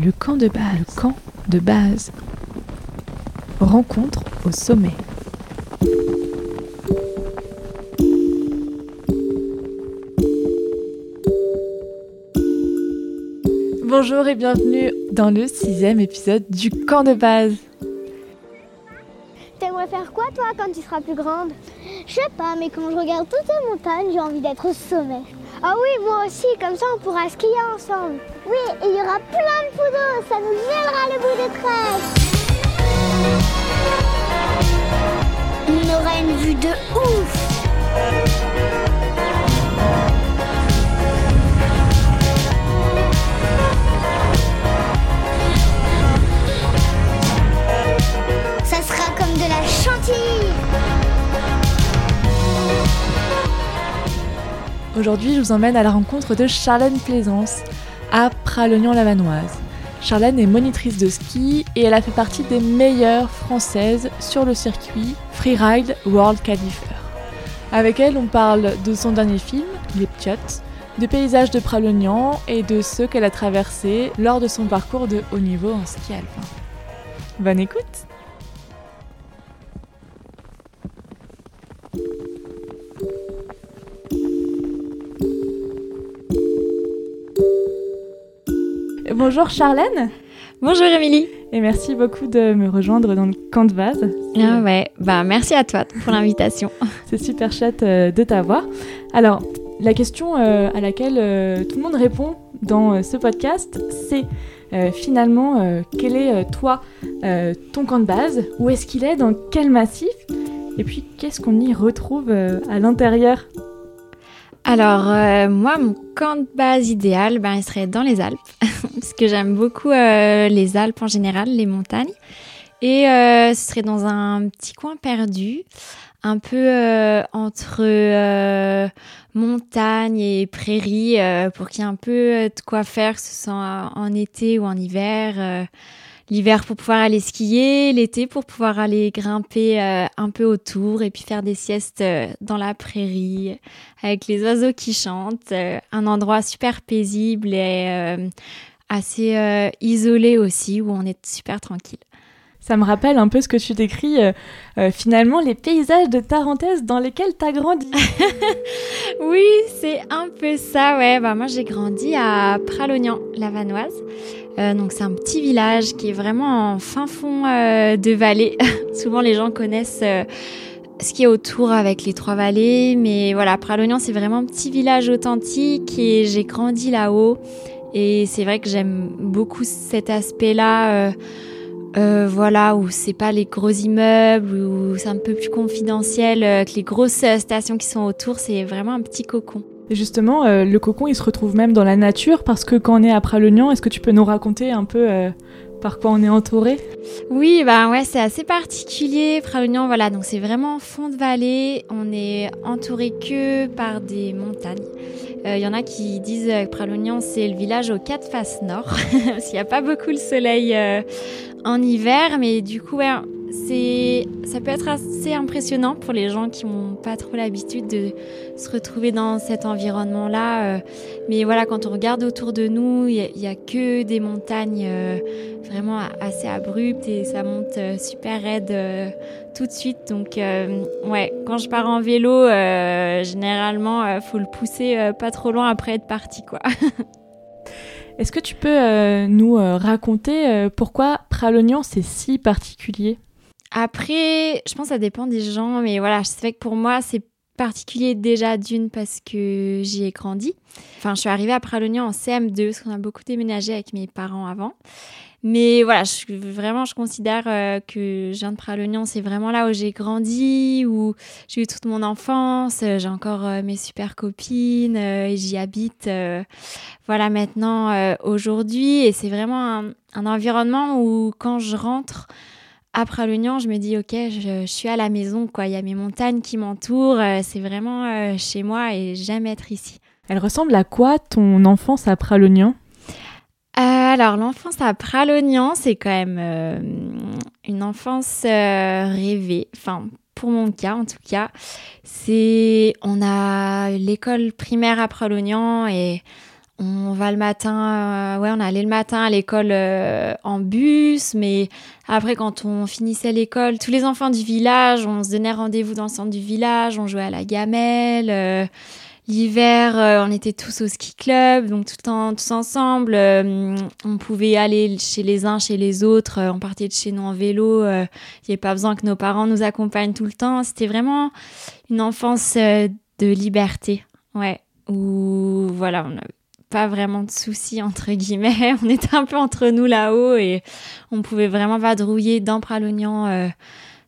Le camp de base. Le camp de base. Rencontre au sommet. Bonjour et bienvenue dans le sixième épisode du camp de base. T'aimerais faire quoi toi quand tu seras plus grande? Je sais pas, mais quand je regarde toutes ces montagnes, j'ai envie d'être au sommet. Ah oui, moi aussi, comme ça on pourra skier ensemble. Oui, et il y aura plein de photos, ça nous gèlera le bout des tresses. On aura une vue de ouf. Ça sera comme de la chantilly. Aujourd'hui, je vous emmène à la rencontre de Charlène Plaisance à Pralognan-Lavanoise. Charlène est monitrice de ski et elle a fait partie des meilleures françaises sur le circuit Freeride World Qualifier. Avec elle, on parle de son dernier film, Les Ptiotes, de paysages de Pralognan et de ceux qu'elle a traversés lors de son parcours de haut niveau en ski alpin. Bonne écoute Bonjour Charlène Bonjour Émilie. et merci beaucoup de me rejoindre dans le camp de base. Ah ouais, bah merci à toi pour l'invitation. C'est super chouette euh, de t'avoir. Alors, la question euh, à laquelle euh, tout le monde répond dans ce podcast, c'est euh, finalement euh, quel est euh, toi ton camp de base? Où est-ce qu'il est? Dans quel massif? Et puis qu'est-ce qu'on y retrouve à l'intérieur? Alors euh, moi, mon camp de base idéal, ben, il serait dans les Alpes, parce que j'aime beaucoup euh, les Alpes en général, les montagnes. Et euh, ce serait dans un petit coin perdu, un peu euh, entre montagne et prairie, pour qu'il y ait un peu de quoi faire, que ce soit en été ou en hiver. L'hiver pour pouvoir aller skier, l'été pour pouvoir aller grimper euh, un peu autour et puis faire des siestes euh, dans la prairie avec les oiseaux qui chantent. euh, un endroit super paisible et euh, assez isolé aussi où on est super tranquille. Ça me rappelle un peu ce que tu décris, euh, euh, finalement, les paysages de Tarentaise dans lesquels tu as grandi. Oui, c'est un peu ça, ouais. Bah, moi, j'ai grandi à Pralognan, la Vanoise. Euh, donc, c'est un petit village qui est vraiment en fin fond de vallée. Souvent, les gens connaissent ce qui est autour avec les trois vallées. Mais voilà, Pralognan, c'est vraiment un petit village authentique et j'ai grandi là-haut. Et c'est vrai que j'aime beaucoup cet aspect-là. Euh, voilà, où c'est pas les gros immeubles, où c'est un peu plus confidentiel, euh, que les grosses euh, stations qui sont autour, c'est vraiment un petit cocon. Et justement, euh, le cocon, il se retrouve même dans la nature parce que quand on est à Pralognan, est-ce que tu peux nous raconter un peu euh, par quoi on est entouré? Oui, bah ouais, c'est assez particulier. Pralognan, voilà, donc c'est vraiment fond de vallée. On est entouré que par des montagnes. Il y en a qui disent que Pralognan, c'est le village aux quatre faces nord, parce qu'il n'y a pas beaucoup le soleil euh, en hiver, mais du coup, ouais, c'est, ça peut être assez impressionnant pour les gens qui n'ont pas trop l'habitude de se retrouver dans cet environnement-là. euh. mais voilà, quand on regarde autour de nous, il n'y a, que des montagnes euh, vraiment assez abruptes et ça monte euh, super raide tout de suite. Donc, ouais, quand je pars en vélo, euh, généralement, faut le pousser pas trop loin après être parti, quoi. Est-ce que tu peux nous raconter pourquoi Pralognan c'est si particulier? Après, je pense que ça dépend des gens, mais voilà, c'est vrai que pour moi, c'est particulier déjà d'une parce que j'y ai grandi. Enfin, je suis arrivée à Pralognan en CM2 parce qu'on a beaucoup déménagé avec mes parents avant. Mais voilà, je, vraiment, je considère euh, que je viens de Pralognan, c'est vraiment là où j'ai grandi, où j'ai eu toute mon enfance. euh, J'ai encore euh, mes super copines euh, et j'y habite. voilà, maintenant, aujourd'hui. Et c'est vraiment un environnement où quand je rentre à Pralognan, je me dis, ok, je, je suis à la maison, quoi. Il y a mes montagnes qui m'entourent. euh, c'est vraiment euh, chez moi et j'aime être ici. Elle ressemble à quoi ton enfance à Pralognan Euh, alors, l'enfance à Pralognan, c'est quand même euh, une enfance euh, rêvée. Enfin, pour mon cas, en tout cas, c'est on a l'école primaire à Pralognan et on va le matin, euh, ouais, on allait le matin à l'école euh, en bus, mais après, quand on finissait l'école, tous les enfants du village, on se donnait rendez-vous dans le centre du village, on jouait à la gamelle. Euh, l'hiver, on était tous au ski club, donc tout temps, tous ensemble. on pouvait aller chez les uns, chez les autres. on partait de chez nous en vélo. Il n'y avait pas besoin que nos parents nous accompagnent tout le temps. C'était vraiment une enfance de liberté, ouais. Où voilà, on pas vraiment de soucis entre guillemets. On était un peu entre nous là-haut et on pouvait vraiment vadrouiller dans Pralognan euh,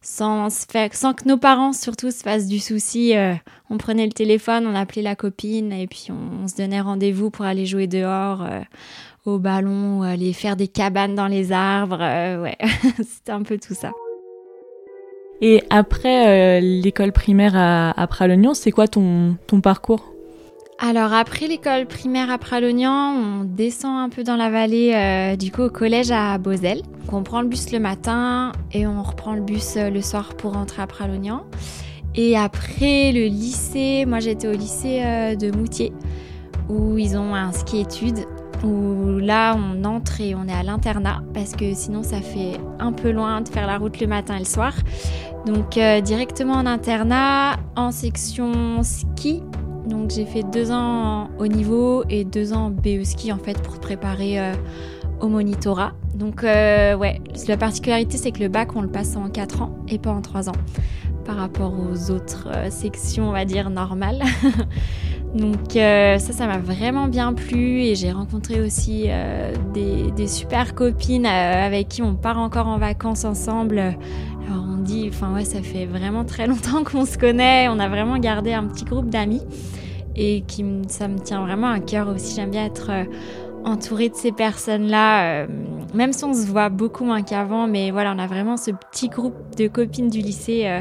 sans, sans que nos parents surtout se fassent du souci. Euh, on prenait le téléphone, on appelait la copine et puis on, se donnait rendez-vous pour aller jouer dehors euh, au ballon aller faire des cabanes dans les arbres. ouais, c'était un peu tout ça. Et après l'école primaire à, à Pralognan, c'est quoi ton parcours? Alors après l'école primaire à Pralognan, on descend un peu dans la vallée euh, du coup au collège à Beauzel. on prend le bus le matin et on reprend le bus euh, le soir pour rentrer à Pralognan. Et après le lycée, moi j'étais au lycée euh, de Moutier où ils ont un ski études où là on entre et on est à l'internat parce que sinon ça fait un peu loin de faire la route le matin et le soir. Donc directement en internat en section ski donc j'ai fait deux ans au niveau et deux ans BE ski en fait pour préparer euh, au monitorat. Donc euh, ouais, la particularité c'est que le bac on le passe en quatre ans et pas en trois ans par rapport aux autres euh, sections on va dire normales. Donc ça, ça m'a vraiment bien plu et j'ai rencontré aussi des, des, super copines avec qui on part encore en vacances ensemble. Alors on dit, enfin ouais, ça fait vraiment très longtemps qu'on se connaît. On a vraiment gardé un petit groupe d'amis et qui ça me tient vraiment à cœur aussi. J'aime bien être euh, entourée de ces personnes-là, euh, même si on se voit beaucoup moins qu'avant, mais voilà, on a vraiment ce petit groupe de copines du lycée euh,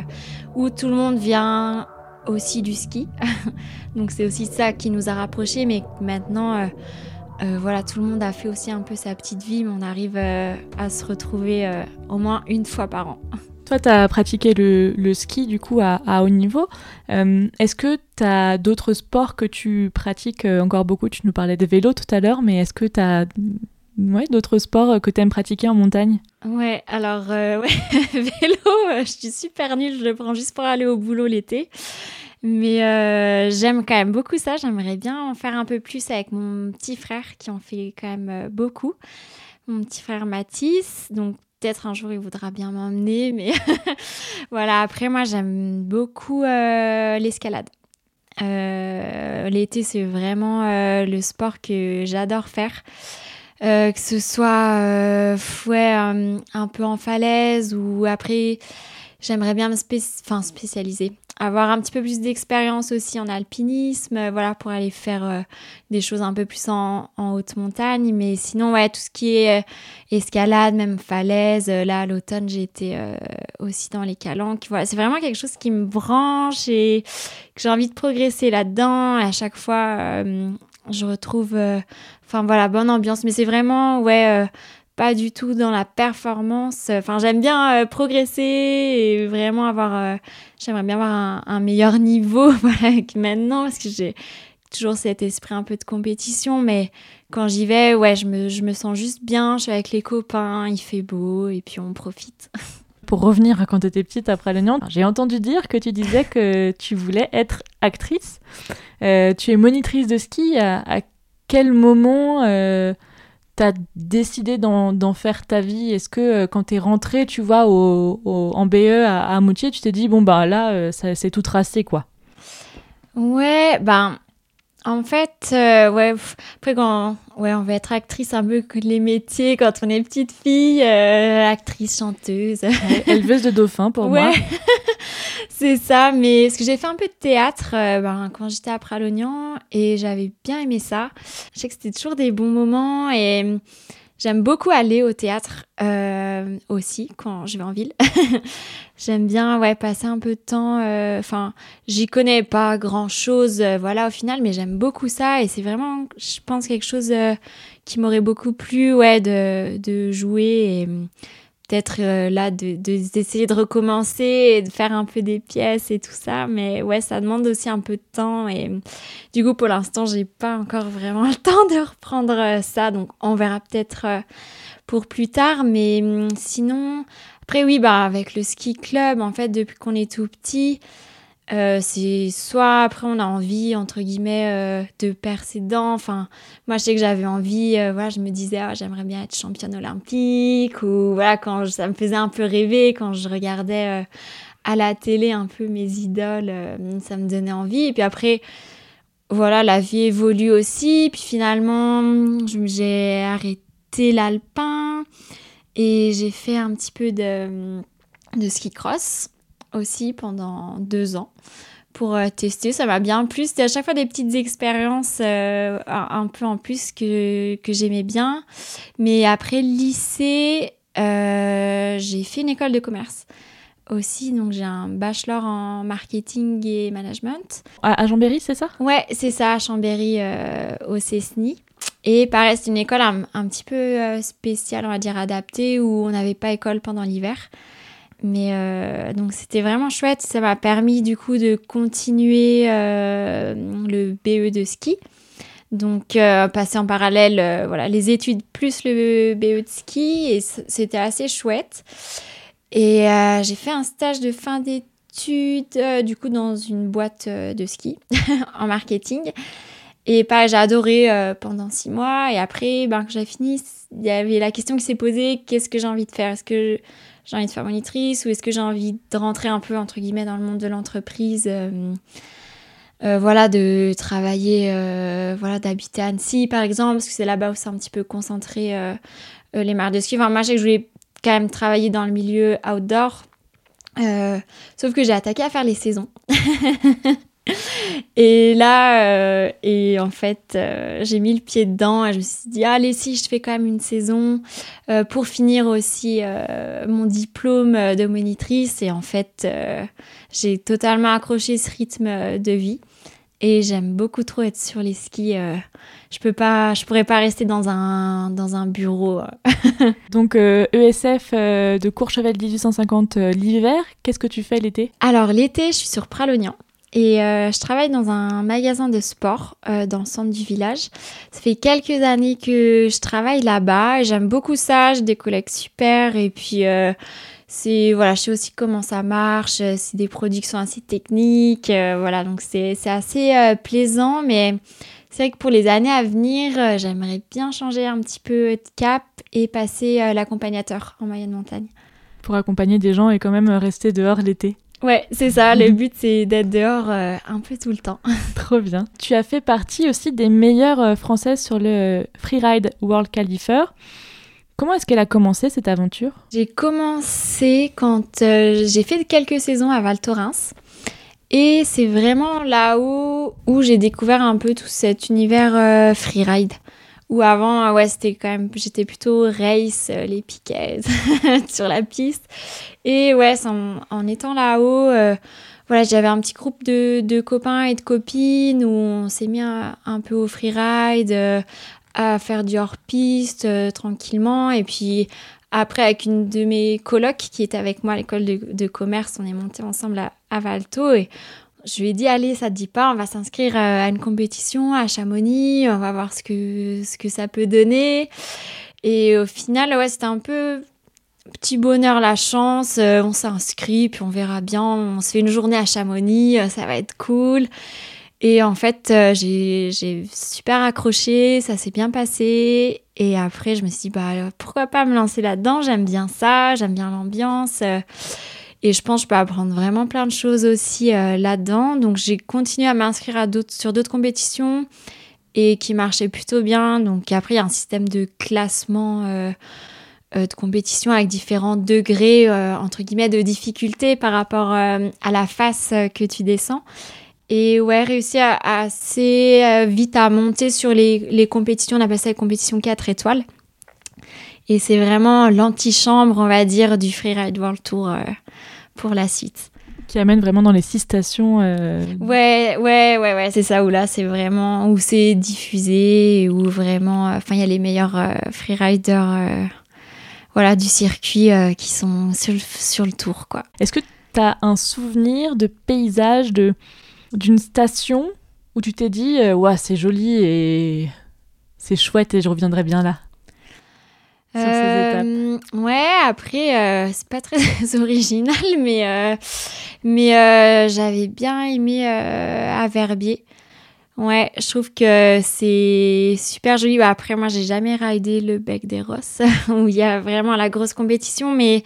où tout le monde vient aussi du ski. Donc c'est aussi ça qui nous a rapprochés, mais maintenant, voilà, tout le monde a fait aussi un peu sa petite vie, mais on arrive à se retrouver au moins une fois par an. Toi, tu as pratiqué le, ski du coup à, haut niveau. Euh, est-ce que tu as d'autres sports que tu pratiques euh, encore beaucoup? Tu nous parlais de vélo tout à l'heure, mais est-ce que tu as ouais, d'autres sports que tu aimes pratiquer en montagne? Ouais, alors euh, vélo, je suis super nulle, je le prends juste pour aller au boulot l'été. Mais j'aime quand même beaucoup ça. J'aimerais bien en faire un peu plus avec mon petit frère qui en fait quand même beaucoup. Mon petit frère Mathis. Donc peut-être un jour il voudra bien m'emmener, mais voilà. Après, moi, j'aime beaucoup euh, l'escalade. Euh, l'été, c'est vraiment euh, le sport que j'adore faire. que ce soit ouais, un peu en falaise ou après, j'aimerais bien me spécialiser avoir un petit peu plus d'expérience aussi en alpinisme, euh, voilà, pour aller faire euh, des choses un peu plus en, haute montagne. Mais sinon, ouais, tout ce qui est euh, escalade, même falaise. là, à l'automne, j'ai été aussi dans les calanques. Voilà, c'est vraiment quelque chose qui me branche et que j'ai envie de progresser là-dedans. À chaque fois, je retrouve, enfin voilà, bonne ambiance. Mais c'est vraiment, ouais pas du tout dans la performance. Enfin, j'aime bien euh, progresser et vraiment avoir. Euh, j'aimerais bien avoir un, meilleur niveau voilà, que maintenant parce que j'ai toujours cet esprit un peu de compétition. Mais quand j'y vais, ouais, je me, je me sens juste bien. Je suis avec les copains, il fait beau et puis on profite. Pour revenir à quand tu étais petite après le Nyon, j'ai entendu dire que tu disais que tu voulais être actrice. Euh, tu es monitrice de ski. À, quel moment décidé d'en faire ta vie Est-ce que euh, quand tu es rentré, tu vois, au, en BE à, à, Moutier, tu t'es dit, bon, bah là, euh, c'est tout tracé, quoi? Ouais, ben, en fait, euh, ouais, après quand ouais, on veut être actrice un peu que les métiers quand on est petite fille, actrice, chanteuse, éleveuse de dauphins pour moi. c'est ça, mais ce que j'ai fait un peu de théâtre ben, quand j'étais à Pralognan et j'avais bien aimé ça. Je sais que c'était toujours des bons moments et J'aime beaucoup aller au théâtre euh, aussi quand je vais en ville. J'aime bien ouais passer un peu de temps. Euh, enfin, j'y connais pas grand chose, euh, voilà au final, mais j'aime beaucoup ça et c'est vraiment, je pense quelque chose qui m'aurait beaucoup plu, ouais, de, de jouer et peut-être euh, là d'essayer de, de, recommencer et de faire un peu des pièces et tout ça. Mais ouais, ça demande aussi un peu de temps. Et du coup, pour l'instant, j'ai pas encore vraiment le temps de reprendre euh, ça. Donc, on verra peut-être euh, pour plus tard. Mais hum, sinon, après, oui, bah, avec le ski club, en fait, depuis qu'on est tout petit, euh, c'est soit après on a envie entre guillemets euh, de percer dedans. Enfin moi je sais que j'avais envie euh, voilà je me disais ah, j'aimerais bien être championne olympique ou voilà quand ça me faisait un peu rêver quand je regardais à la télé un peu mes idoles ça me donnait envie. Et puis après voilà la vie évolue aussi. Puis finalement j'ai arrêté l'alpin et j'ai fait un petit peu de de ski cross aussi pendant deux ans pour euh, tester. Ça m'a bien plu. C'était à chaque fois des petites expériences euh, un, peu en plus que, que j'aimais bien. Mais après le lycée, euh, j'ai fait une école de commerce aussi. Donc j'ai un bachelor en marketing et management. À, Chambéry, c'est ça? Ouais, c'est ça, à Chambéry au CESNI. Et pareil, c'est une école un, un, petit peu spéciale, on va dire adaptée, où on n'avait pas école pendant l'hiver. Mais euh, donc c'était vraiment chouette. Ça m'a permis du coup de continuer euh, le BE de ski. Donc euh, passer en parallèle voilà, les études plus le BE de ski et c'était assez chouette. Et j'ai fait un stage de fin d'études du coup dans une boîte de ski en marketing. Et pas, j'ai adoré pendant six mois. Et après, ben, quand j'ai fini, il y avait la question qui s'est posée qu'est-ce que j'ai envie de faire? Est-ce que j'ai envie de faire monitrice ou est-ce que j'ai envie de rentrer un peu entre guillemets dans le monde de l'entreprise euh, euh, voilà de travailler euh, voilà d'habiter Annecy par exemple parce que c'est là-bas où c'est un petit peu concentré les marques de ski enfin moi je voulais quand même travailler dans le milieu outdoor sauf que j'ai attaqué à faire les saisons et là, euh, et en fait, euh, j'ai mis le pied dedans et je me suis dit, allez, si je fais quand même une saison euh, pour finir aussi mon diplôme de monitrice. Et en fait, j'ai totalement accroché ce rythme de vie. Et j'aime beaucoup trop être sur les skis. je peux pas, je pourrais pas rester dans un, dans un bureau. Donc ESF e de Courchevel 1850 l'hiver, qu'est-ce que tu fais l'été? Alors l'été, je suis sur Pralognan. Et euh, je travaille dans un magasin de sport euh, dans le centre du village. Ça fait quelques années que je travaille là-bas. J'aime beaucoup ça. J'ai des collègues super. Et puis, euh, voilà, je sais aussi comment ça marche. C'est des productions assez techniques. voilà, donc c'est assez plaisant. Mais c'est vrai que pour les années à venir, j'aimerais bien changer un petit peu de cap et passer l'accompagnateur en moyenne montagne. Pour accompagner des gens et quand même rester dehors l'été. Ouais, c'est ça. Le but, c'est d'être dehors euh, un peu tout le temps. Trop bien. Tu as fait partie aussi des meilleures euh, françaises sur le Freeride World Qualifier. Comment est-ce qu'elle a commencé cette aventure? J'ai commencé quand euh, j'ai fait quelques saisons à Val Thorens. Et c'est vraiment là-haut où j'ai découvert un peu tout cet univers freeride. Ou avant, ouais, c'était quand même, j'étais plutôt race, euh, les piquets sur la piste. Et ouais, en, étant là-haut, euh, voilà, j'avais un petit groupe de, de, copains et de copines où on s'est mis un, peu au freeride, euh, à faire du hors-piste tranquillement. Et puis après, avec une de mes colocs qui était avec moi à l'école de, de, commerce, on est monté ensemble à, à Valto et je lui ai dit, allez, ça te dit pas, on va s'inscrire euh, à une compétition à Chamonix, on va voir ce que, ce que ça peut donner. Et au final, ouais, c'était un peu petit bonheur, la chance. Euh, on s'inscrit, puis on verra bien. On se fait une journée à Chamonix, euh, ça va être cool. Et en fait, j'ai super accroché, ça s'est bien passé. Et après, je me suis dit, bah, pourquoi pas me lancer là-dedans? J'aime bien ça, j'aime bien l'ambiance. Et je pense que je peux apprendre vraiment plein de choses aussi euh, là-dedans. Donc j'ai continué à m'inscrire sur d'autres compétitions et qui marchaient plutôt bien. Donc après, il y a un système de classement euh, euh, de compétition avec différents degrés, entre guillemets, de difficulté par rapport à la face que tu descends. Et ouais, réussi assez vite à monter sur les, les compétitions, on appelle ça les compétitions 4 étoiles. Et c'est vraiment l'antichambre, on va dire, du Freeride World Tour pour la suite. Qui amène vraiment dans les six stations. Euh, ouais, ouais, ouais, ouais, c'est ça où là, c'est vraiment où c'est diffusé, où vraiment, euh, enfin, il y a les meilleurs euh, freeriders voilà, du circuit qui sont sur le, sur le tour. quoi. Est-ce que tu as un souvenir de paysage, de, d'une station où tu t'es dit, ouais, c'est joli et c'est chouette et je reviendrai bien là? Sur ces étapes euh, Ouais, après, euh, c'est pas très original, mais, euh, mais j'avais bien aimé à Verbier. Ouais, je trouve que c'est super joli. Bah, après, moi, j'ai jamais ridé le bec des Rosses, où il y a vraiment la grosse compétition, mais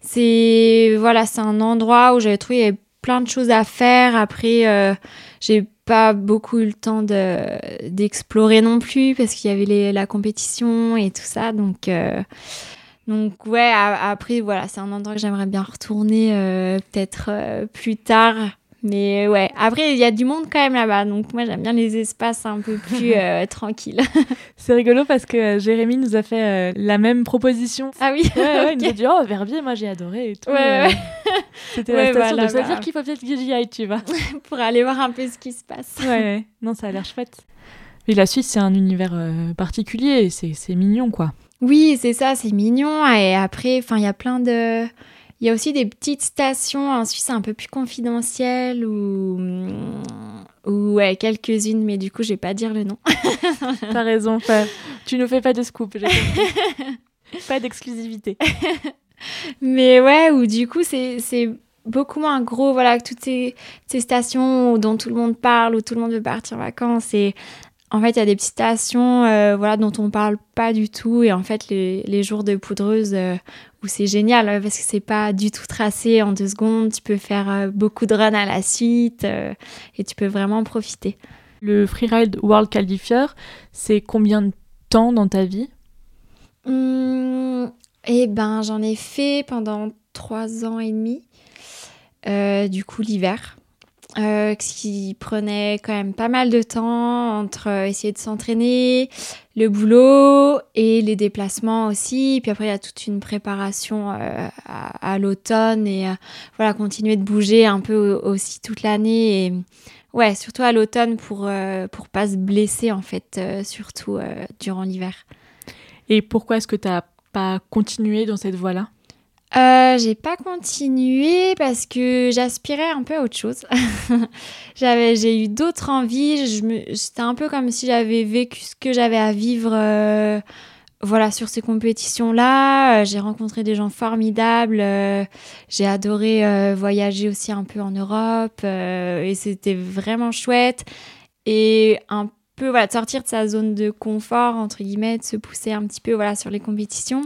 c'est voilà, c'est un endroit où j'avais trouvé plein de choses à faire. Après, j'ai pas beaucoup eu le temps d'explorer non plus parce qu'il y avait la compétition et tout ça. Donc, euh, donc ouais, après, voilà, c'est un endroit que j'aimerais bien retourner euh, peut-être euh, plus tard mais ouais, après, il y a du monde quand même là-bas. Donc moi, j'aime bien les espaces un peu plus euh, tranquilles. C'est rigolo parce que euh, Jérémy nous a fait euh, la même proposition. Ah oui ouais, Il nous a dit, oh, Verbier, moi j'ai adoré et tout. Ouais, C'était la station de se dire qu'il faut peut-être que j'y aille, tu vois. Pour aller voir un peu ce qui se passe. Ouais, non, ça a l'air chouette. Et la Suisse, c'est un univers particulier. C'est mignon, quoi. Oui, c'est ça, c'est mignon. Et après, il y a plein de il y a aussi des petites stations en Suisse un peu plus confidentielles ou, ou ouais, quelques-unes, mais du coup, je vais pas dire le nom. T'as raison, pas... tu nous fais pas de scoop. pas d'exclusivité. mais ouais, ou du coup, c'est beaucoup moins gros, voilà, toutes ces, ces stations dont tout le monde parle, où tout le monde veut partir en vacances. Et en fait, il y a des petites stations euh, voilà, dont on parle pas du tout. Et en fait, les, les jours de poudreuse euh, où c'est génial parce que c'est pas du tout tracé en deux secondes. Tu peux faire euh, beaucoup de runs à la suite et tu peux vraiment profiter. Le Freeride World Qualifier, c'est combien de temps dans ta vie? Mmh, Eh ben, j'en ai fait pendant trois ans et demi. du coup, l'hiver. Euh, qui prenait quand même pas mal de temps entre euh, essayer de s'entraîner, le boulot et les déplacements aussi. Puis après, il y a toute une préparation euh, à, l'automne et voilà, continuer de bouger un peu aussi toute l'année. Ouais, surtout à l'automne pour, pour pas se blesser en fait, surtout durant l'hiver. Et pourquoi est-ce que tu n'as pas continué dans cette voie-là? Euh, j'ai pas continué parce que j'aspirais un peu à autre chose. j'avais, j'ai eu d'autres envies. C'était un peu comme si j'avais vécu ce que j'avais à vivre, euh, voilà, sur ces compétitions-là. Euh, j'ai rencontré des gens formidables. J'ai adoré voyager aussi un peu en Europe et c'était vraiment chouette. Et un peu, voilà, sortir de sa zone de confort entre guillemets, de se pousser un petit peu, voilà, sur les compétitions.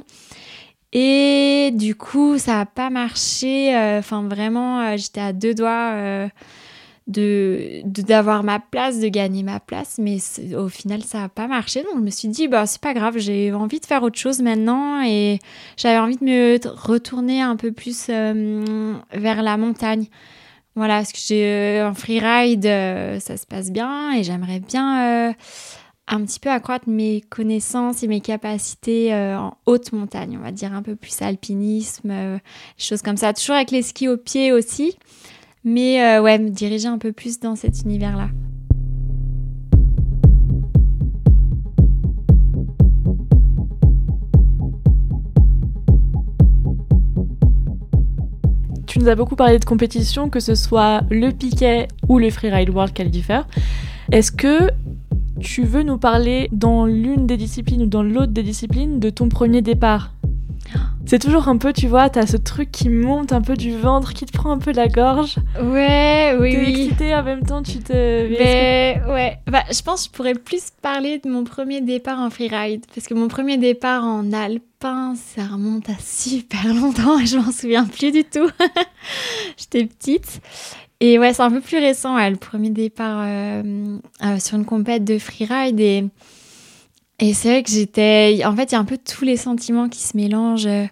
Et du coup, ça n'a pas marché. Euh, enfin, vraiment, euh, j'étais à deux doigts euh, de d'avoir ma place, de gagner ma place. Mais au final, ça n'a pas marché. Donc, je me suis dit, bah, c'est pas grave, j'ai envie de faire autre chose maintenant. Et j'avais envie de me retourner un peu plus vers la montagne. Voilà, parce que j'ai un freeride, ça se passe bien et j'aimerais bien un petit peu accroître mes connaissances et mes capacités euh, en haute montagne, on va dire un peu plus alpinisme, euh, choses comme ça. Toujours avec les skis au pied aussi, mais euh, ouais, me diriger un peu plus dans cet univers-là. Tu nous as beaucoup parlé de compétition, que ce soit le piquet ou le freeride world qualifier. Est-ce que tu veux nous parler dans l'une des disciplines ou dans l'autre des disciplines de ton premier départ? C'est toujours un peu, tu vois, t'as ce truc qui monte un peu du ventre, qui te prend un peu la gorge. Ouais, oui, oui. excitée en même temps, tu te. Mais, ouais, bah, je pense que je pourrais plus parler de mon premier départ en freeride. Parce que mon premier départ en alpin, ça remonte à super longtemps et je m'en souviens plus du tout. J'étais petite. Et ouais, c'est un peu plus récent, le premier départ euh, euh, sur une compète de freeride. Et, c'est vrai que j'étais. En fait, il y a un peu tous les sentiments qui se mélangent euh,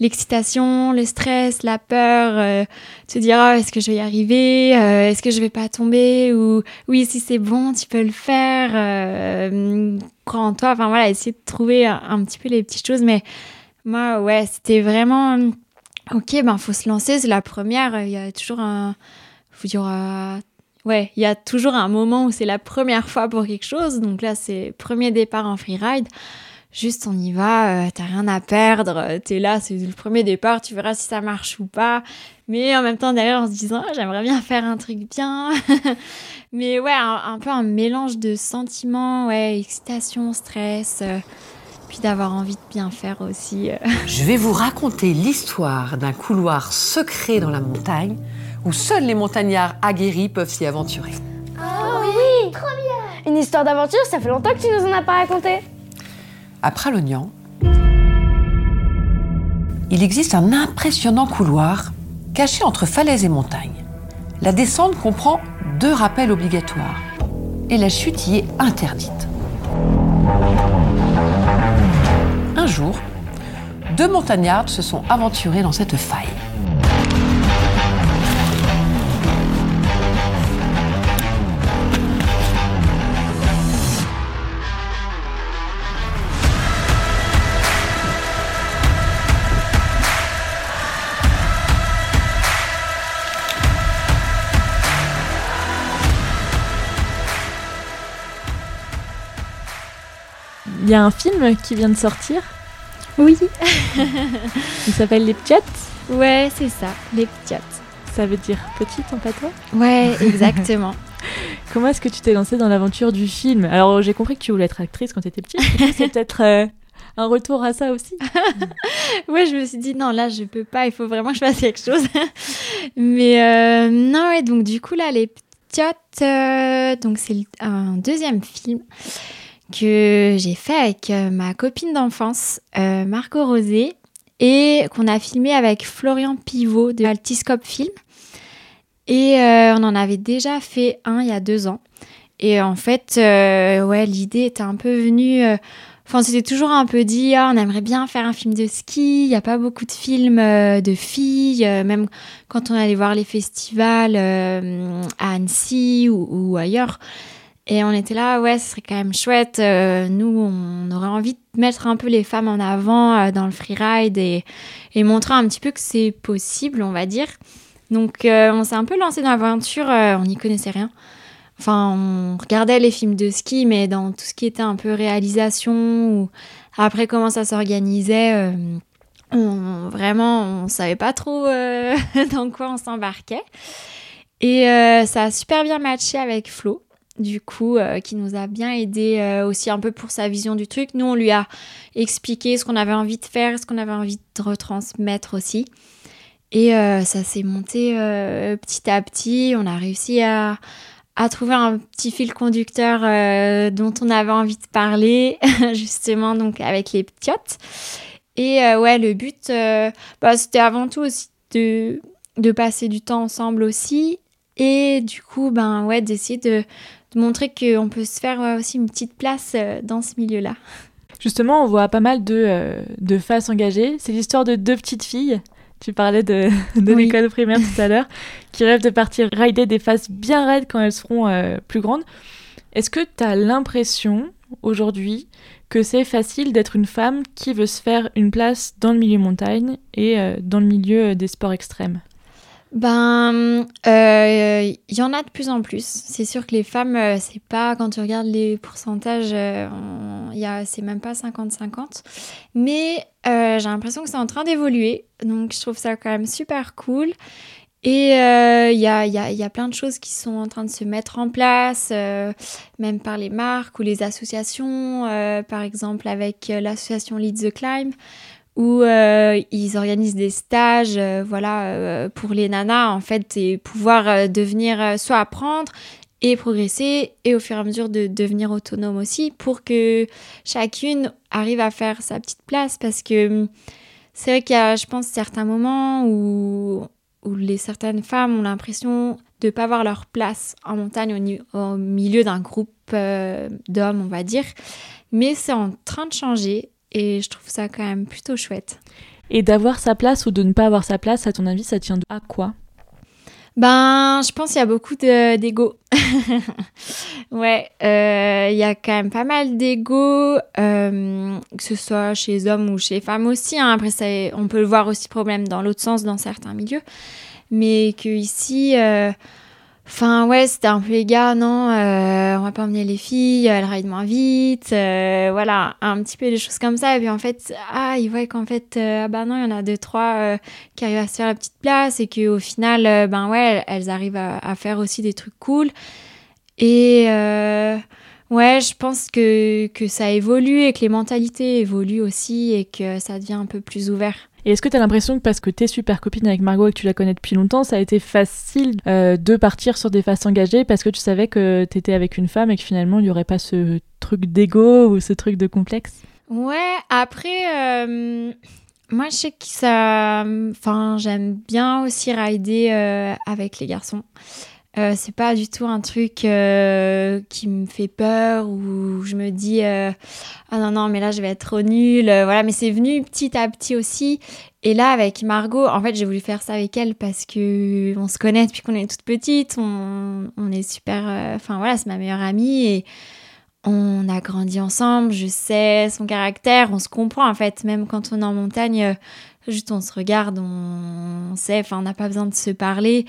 l'excitation, le stress, la peur, se dire oh, est-ce que je vais y arriver Est-ce que je vais pas tomber Ou oui, si c'est bon, tu peux le faire. crois en toi. Enfin voilà, essayer de trouver un, un, petit peu les petites choses. Mais moi, ouais, c'était vraiment. Ok, ben faut se lancer, c'est la première. Il y a toujours un il y aura ouais, il y a toujours un moment où c'est la première fois pour quelque chose. Donc là, c'est premier départ en freeride. Juste, on y va, euh, t'as rien à perdre, t'es là, c'est le premier départ, tu verras si ça marche ou pas. Mais en même temps, derrière, en se disant, ah, j'aimerais bien faire un truc bien. Mais ouais, un, peu un mélange de sentiments, ouais, excitation, stress, euh, puis d'avoir envie de bien faire aussi. Euh. Je vais vous raconter l'histoire d'un couloir secret dans la montagne où seuls les montagnards aguerris peuvent s'y aventurer. Oh oui, Trop bien Une histoire d'aventure, ça fait longtemps que tu nous en as pas raconté. À Pralognan, il existe un impressionnant couloir caché entre falaises et montagnes. La descente comprend deux rappels obligatoires et la chute y est interdite. Un jour, deux montagnards se sont aventurés dans cette faille. Il y a un film qui vient de sortir. Oui. Il s'appelle Les Ptiottes. Ouais, c'est ça, Les Ptiottes. Ça veut dire petite en patois? Ouais, exactement. Comment est-ce que tu t'es lancée dans l'aventure du film? Alors, j'ai compris que tu voulais être actrice quand tu étais petite. C'est peut-être euh, un retour à ça aussi. ouais, je me suis dit non, là, je peux pas. Il faut vraiment que je fasse quelque chose. Mais euh, non, ouais, donc du coup là, les Ptiottes, euh, donc c'est un deuxième film que j'ai fait avec euh, ma copine d'enfance, euh, Marco Rosé, et qu'on a filmé avec Florian Pivot de Altiscope Film. Et euh, on en avait déjà fait un il y a deux ans. Et en fait, ouais, l'idée était un peu venue. Enfin, c'était toujours un peu dit, ah, on aimerait bien faire un film de ski. Il n'y a pas beaucoup de films de filles, même quand on allait voir les festivals à Annecy ou ailleurs. Et on était là, ouais, ce serait quand même chouette. Euh, nous, on aurait envie de mettre un peu les femmes en avant euh, dans le freeride et, et montrer un petit peu que c'est possible, on va dire. Donc, euh, on s'est un peu lancé dans l'aventure, on n'y connaissait rien. Enfin, on regardait les films de ski, mais dans tout ce qui était un peu réalisation ou après comment ça s'organisait, on, vraiment, on savait pas trop dans quoi on s'embarquait. Et ça a super bien matché avec Flo du coup, euh, qui nous a bien aidé euh, aussi un peu pour sa vision du truc. Nous, on lui a expliqué ce qu'on avait envie de faire, ce qu'on avait envie de retransmettre aussi. Et euh, ça s'est monté petit à petit. On a réussi à, trouver un petit fil conducteur dont on avait envie de parler, justement, donc avec les ptiottes. Et ouais, le but, bah, c'était avant tout aussi de, de passer du temps ensemble aussi. Et du coup, ben ouais, d'essayer de de montrer qu'on peut se faire euh, aussi une petite place euh, dans ce milieu-là. Justement, on voit pas mal de, euh, de faces engagées. C'est l'histoire de deux petites filles. Tu parlais de, de l'école primaire tout à l'heure, qui rêvent de partir rider des faces bien raides quand elles seront plus grandes. Est-ce que tu as l'impression aujourd'hui que c'est facile d'être une femme qui veut se faire une place dans le milieu montagne et dans le milieu des sports extrêmes? Ben, il euh, y en a de plus en plus. C'est sûr que les femmes, euh, c'est pas, quand tu regardes les pourcentages, euh, c'est même pas 50-50. Mais j'ai l'impression que c'est en train d'évoluer. Donc, je trouve ça quand même super cool. Et il y a, y, a, y, a, plein de choses qui sont en train de se mettre en place, même par les marques ou les associations, par exemple avec l'association Lead the Climb, où euh, ils organisent des stages euh, voilà euh, pour les nanas en fait et pouvoir devenir soit apprendre et progresser et au fur et à mesure de devenir autonome aussi pour que chacune arrive à faire sa petite place. Parce que hum, c'est vrai qu'il y a je pense certains moments où où les certaines femmes ont l'impression de pas avoir leur place en montagne au milieu d'un groupe d'hommes on va dire. Mais c'est en train de changer et je trouve ça quand même plutôt chouette. Et d'avoir sa place ou de ne pas avoir sa place, à ton avis, ça tient à quoi? Ben, je pense qu'il y a beaucoup d'ego. ouais, euh, il y a quand même pas mal d'ego, euh, que ce soit chez les hommes ou chez les femmes aussi. Hein. Après, on peut le voir aussi problème dans l'autre sens dans certains milieux. Mais que ici, euh, Enfin, ouais, c'était un peu les gars, non, euh, on va pas emmener les filles, elles ride moins vite, euh, voilà, un petit peu des choses comme ça. Et puis en fait, ah, ils voient qu'en fait, euh, ah bah non, il y en a deux, trois euh, qui arrivent à se faire la petite place et qu'au final, euh, ben ouais, elles arrivent à, à faire aussi des trucs cool. Et euh, ouais, je pense que, que ça évolue et que les mentalités évoluent aussi et que ça devient un peu plus ouvert. Et est-ce que tu as l'impression que parce que t'es super copine avec Margot et que tu la connais depuis longtemps, ça a été facile euh, de partir sur des phases engagées parce que tu savais que t'étais avec une femme et que finalement il n'y aurait pas ce truc d'ego ou ce truc de complexe? Ouais, après, euh, moi je sais que ça. Enfin, j'aime bien aussi rider euh, avec les garçons. Euh, c'est pas du tout un truc euh, qui me fait peur ou je me dis euh, ah non non mais là je vais être trop nulle voilà. Mais c'est venu petit à petit aussi. Et là avec Margot en fait j'ai voulu faire ça avec elle parce que on se connaît depuis qu'on est toute petite on, on est super enfin voilà c'est ma meilleure amie et on a grandi ensemble je sais son caractère on se comprend en fait. Même quand on est en montagne juste on se regarde on, on sait enfin on n'a pas besoin de se parler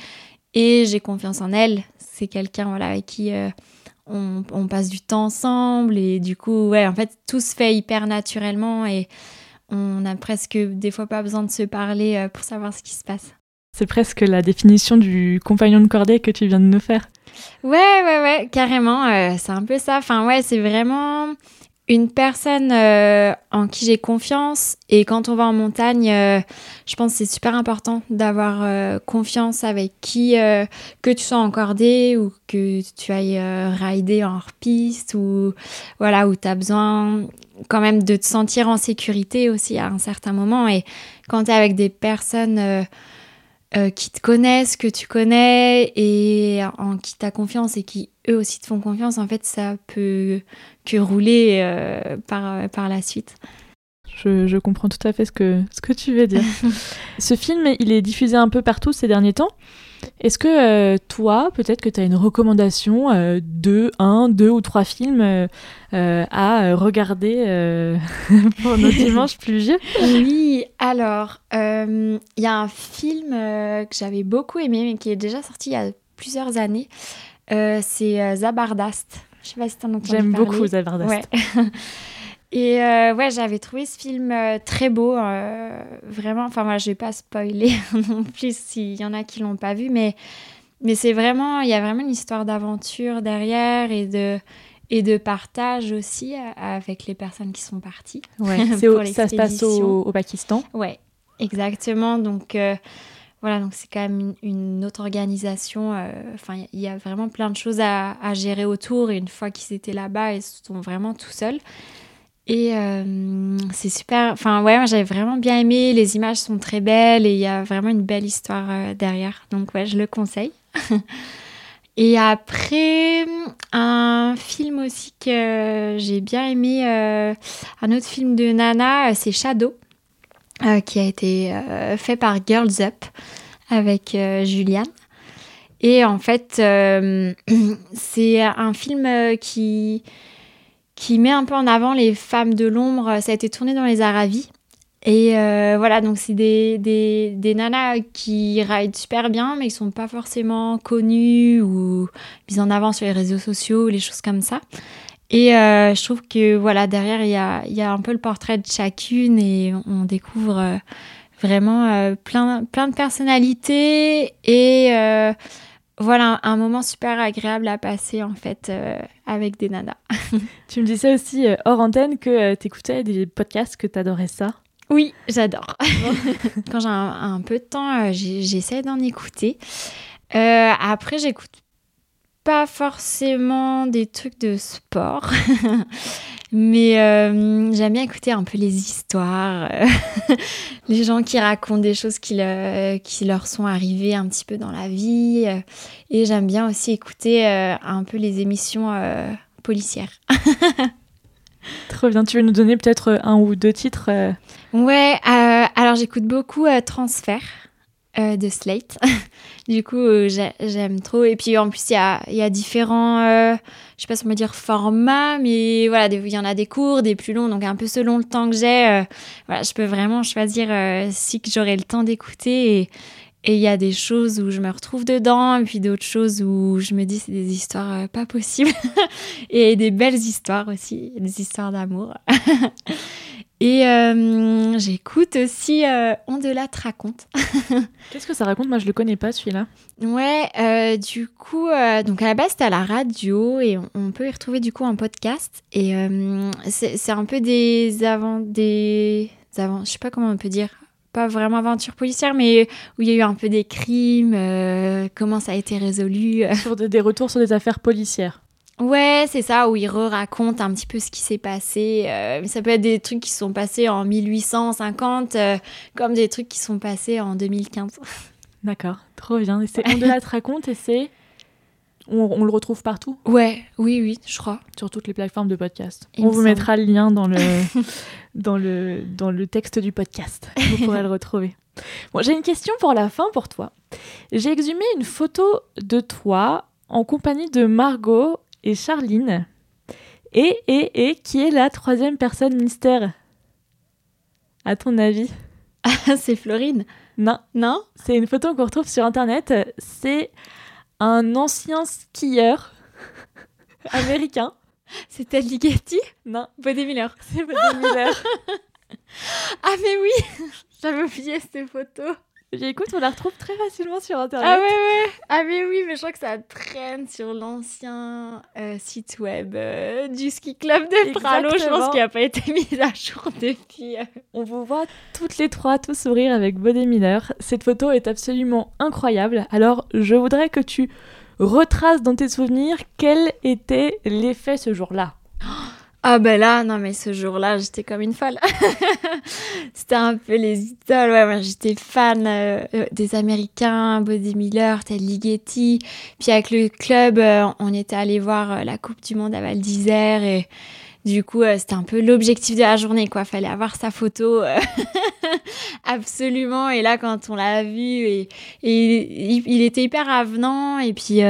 et j'ai confiance en elle. C'est quelqu'un voilà, avec qui euh, on, on passe du temps ensemble et du coup, ouais, en fait, tout se fait hyper naturellement et on a presque des fois pas besoin de se parler euh, pour savoir ce qui se passe. C'est presque la définition du compagnon de cordée que tu viens de nous faire. Ouais, ouais, ouais, carrément, euh, c'est un peu ça. Enfin, ouais, c'est vraiment une personne euh, en qui j'ai confiance. Et quand on va en montagne, euh, je pense que c'est super important d'avoir euh, confiance avec qui, que tu sois en cordée ou que tu ailles rider en hors-piste ou voilà, où tu as besoin quand même de te sentir en sécurité aussi à un certain moment. Et quand tu es avec des personnes qui te connaissent, que tu connais et en qui tu as confiance et qui eux aussi te font confiance, en fait, ça peut que rouler euh, par, par la suite. Je, je comprends tout à fait ce que, ce que tu veux dire. ce film, il est diffusé un peu partout ces derniers temps. Est-ce que euh, toi, peut-être que tu as une recommandation euh, de un, deux ou trois films euh, à regarder pour nos dimanches pluvieux Oui, alors, il y a un film que j'avais beaucoup aimé, mais qui est déjà sorti il y a plusieurs années. Euh, c'est euh, Zabardast. Je sais pas si t'en entendu J'aime beaucoup Zabardast. Ouais. Et euh, ouais, j'avais trouvé ce film euh, très beau, euh, vraiment. Enfin, moi, je vais pas spoiler non plus s'il y en a qui l'ont pas vu, mais mais c'est vraiment, il y a vraiment une histoire d'aventure derrière et de et de partage aussi avec les personnes qui sont parties. Ouais, c'est au- ça se passe au, au Pakistan. Ouais, exactement. Donc voilà, donc c'est quand même une, autre organisation. euh, Enfin, il y a vraiment plein de choses à, gérer autour. Et une fois qu'ils étaient là-bas, ils sont vraiment tout seuls. Et euh, c'est super. Enfin, ouais, j'avais vraiment bien aimé. Les images sont très belles et il y a vraiment une belle histoire euh, derrière. Donc, ouais, je le conseille. et après, un film aussi que j'ai bien aimé, un autre film de Nana, c'est Shadow, euh, qui a été euh, fait par Girls Up avec euh, Juliane. Et en fait, euh, c'est un film qui qui met un peu en avant les femmes de l'ombre. Ça a été tourné dans les Aravis. Et voilà, donc c'est des, des, des nanas qui rident super bien, mais qui sont pas forcément connues ou mises en avant sur les réseaux sociaux, les choses comme ça. Et euh, je trouve que voilà, derrière, il y a, y a un peu le portrait de chacune et on découvre euh, vraiment euh, plein, plein de personnalités et voilà, un moment super agréable à passer en fait avec des nanas. Tu me disais aussi hors antenne que tu écoutais des podcasts, que tu adorais ça. Oui, j'adore. Quand j'ai un, un peu de temps, j'essaie d'en écouter. Après, j'écoute pas forcément des trucs de sport, mais euh, j'aime bien écouter un peu les histoires, euh, les gens qui racontent des choses qui, le- qui leur sont arrivées un petit peu dans la vie. euh, et j'aime bien aussi écouter euh, un peu les émissions euh, policières. Trop bien. Tu veux nous donner peut-être un ou deux titres Ouais, alors j'écoute beaucoup Transfert euh, de Slate. du coup, euh, j'ai- j'aime trop. Et puis en plus, il y a, différents, euh, je sais pas si on peut dire formats, mais voilà, il y en a des courts, des plus longs. Donc un peu selon le temps que j'ai, euh, voilà, je peux vraiment choisir si que j'aurai le temps d'écouter. Et, il y a des choses où je me retrouve dedans, et puis d'autres choses où je me dis c'est des histoires pas possibles. et des belles histoires aussi, des histoires d'amour. et euh, j'écoute aussi euh, On de la raconte. Qu'est-ce que ça raconte? Moi, je le connais pas celui-là. Ouais, euh, du coup, euh, donc à la base c'était à la radio et on, on peut y retrouver du coup un podcast. Et c'est un peu des avant des avant, je sais pas comment on peut dire, pas vraiment aventure policière, mais où il y a eu un peu des crimes, comment ça a été résolu. Sur de- des retours sur des affaires policières. Ouais, c'est ça, où il re-raconte un petit peu ce qui s'est passé. euh, ça peut être des trucs qui sont passés en 1850, euh, comme des trucs qui sont passés en 2015. D'accord, trop bien. Et c'est On de la raconte et c'est. On, on le retrouve partout, Ouais, oui, oui, je crois. sur toutes les plateformes de podcast. Il on vous semble. mettra le lien dans le, dans, le, dans le texte du podcast. Vous pourrez le retrouver. Bon, j'ai une question pour la fin pour toi. J'ai exhumé une photo de toi en compagnie de Margot et Charline. Et, et, et, qui est la troisième personne mystère? À ton avis? C'est Florine. Non, Non? C'est une photo qu'on retrouve sur internet. C'est un ancien skieur américain. C'est Ted Ligeti? Non, Body Miller. c'est Bobby Miller. Ah mais oui J'avais oublié cette photo. Et écoute, on la retrouve très facilement sur internet. Ah ouais ouais Ah mais oui, mais je crois que ça traîne sur l'ancien euh, site web euh, du ski club de Pralo. Je pense qu'il n'a pas été mis à jour depuis. euh. On vous voit toutes les trois tout sourire avec Body Miller. Cette photo est absolument incroyable. Alors, je voudrais que tu retraces dans tes souvenirs quel était l'effet ce jour-là. Ah ben là, non mais ce jour-là, j'étais comme une folle. C'était un peu les idoles. Ouais, moi j'étais fan euh, euh, des Américains, Body Miller, Ted Ligeti. Puis avec le club, euh, on était allé voir la Coupe du Monde à Val d'Isère et du coup, c'était un peu l'objectif de la journée, quoi. Fallait avoir sa photo. Absolument. Et là, quand on l'a vu, et, et il, était hyper avenant. Et puis,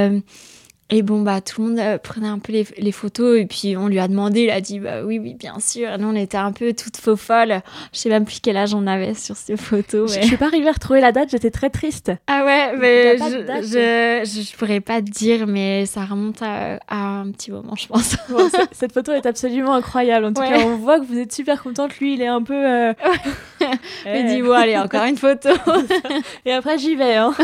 et bon, bah, tout le monde euh, prenait un peu les, les photos. Et puis, on lui a demandé. Il a dit, bah oui, oui, bien sûr. Et nous, on était un peu toutes faux folles. Je sais même plus quel âge on avait sur ces photos. Je mais- je suis pas arrivée à retrouver la date, j'étais très triste. Ah ouais, Il mais je, je, je, pourrais pas te dire, mais ça remonte à, à un petit moment, je pense. Bon, cette photo est absolument incroyable. En tout Ouais. cas, on voit que vous êtes super contente. Lui, il est un peu. euh, Mais eh. dis, bon, allez, encore une photo. Et après, j'y vais. Hein.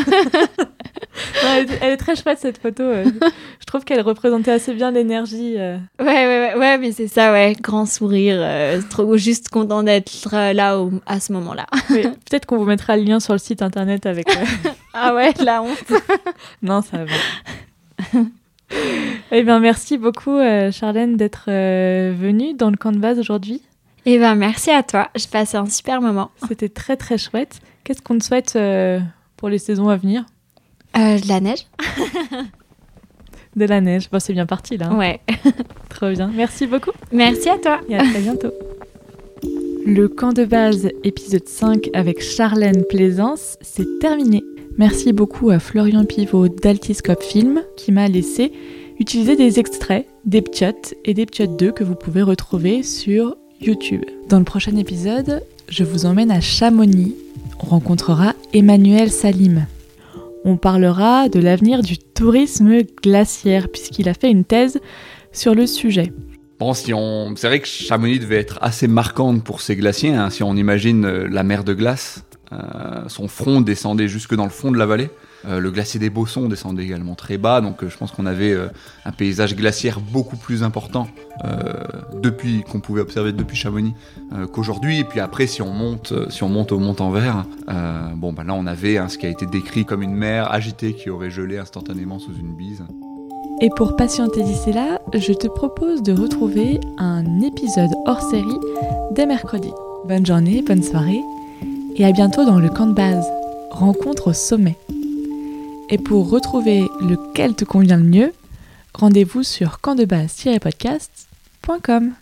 Non, elle, est, elle est très chouette cette photo. euh. Je trouve qu'elle représentait assez bien l'énergie. euh. Ouais, ouais, ouais, ouais, mais c'est ça, ouais. Grand sourire, euh, trop juste content d'être euh, là au- à ce moment-là. Oui, Peut-être qu'on vous mettra le lien sur le site internet avec. Ah ouais, la honte. Non, ça va. eh bien, merci beaucoup, Charlène, d'être venue dans le camp de base aujourd'hui. Eh ben, merci à toi. J'ai passé un super moment. C'était très, très chouette. Qu'est-ce qu'on te souhaite euh, pour les saisons à venir? Euh, de la neige De la neige. Bon, c'est bien parti, là. hein. Ouais. Trop bien. Merci beaucoup. Merci à toi. Et à très bientôt. Le camp de base, épisode 5 avec Charlène Plaisance, c'est terminé. Merci beaucoup à Florian Pivot d'Altiscope Film qui m'a laissé utiliser des extraits, des ptiotes et des ptiotes 2 que vous pouvez retrouver sur YouTube. Dans le prochain épisode, je vous emmène à Chamonix. On rencontrera Emmanuel Salim. On parlera de l'avenir du tourisme glaciaire puisqu'il a fait une thèse sur le sujet. Bon, si on, c'est vrai que Chamonix devait être assez marquante pour ces glaciers. hein. Si on imagine euh, la mer de glace, euh, son front descendait jusque dans le fond de la vallée. Euh, le glacier des Bossons descendait également très bas, donc euh, je pense qu'on avait euh, un paysage glaciaire beaucoup plus important depuis qu'on pouvait observer depuis Chamonix qu'aujourd'hui. Et puis après, si on monte, si on monte au Mont-en-Vert, euh, bon, bah là on avait hein, ce qui a été décrit comme une mer agitée qui aurait gelé instantanément sous une bise. Et pour patienter d'ici là, je te propose de retrouver un épisode hors série dès mercredi. Bonne journée, bonne soirée, et à bientôt dans le camp de base, rencontre au sommet. Et pour retrouver lequel te convient le mieux, rendez-vous sur campdebase-podcast.com.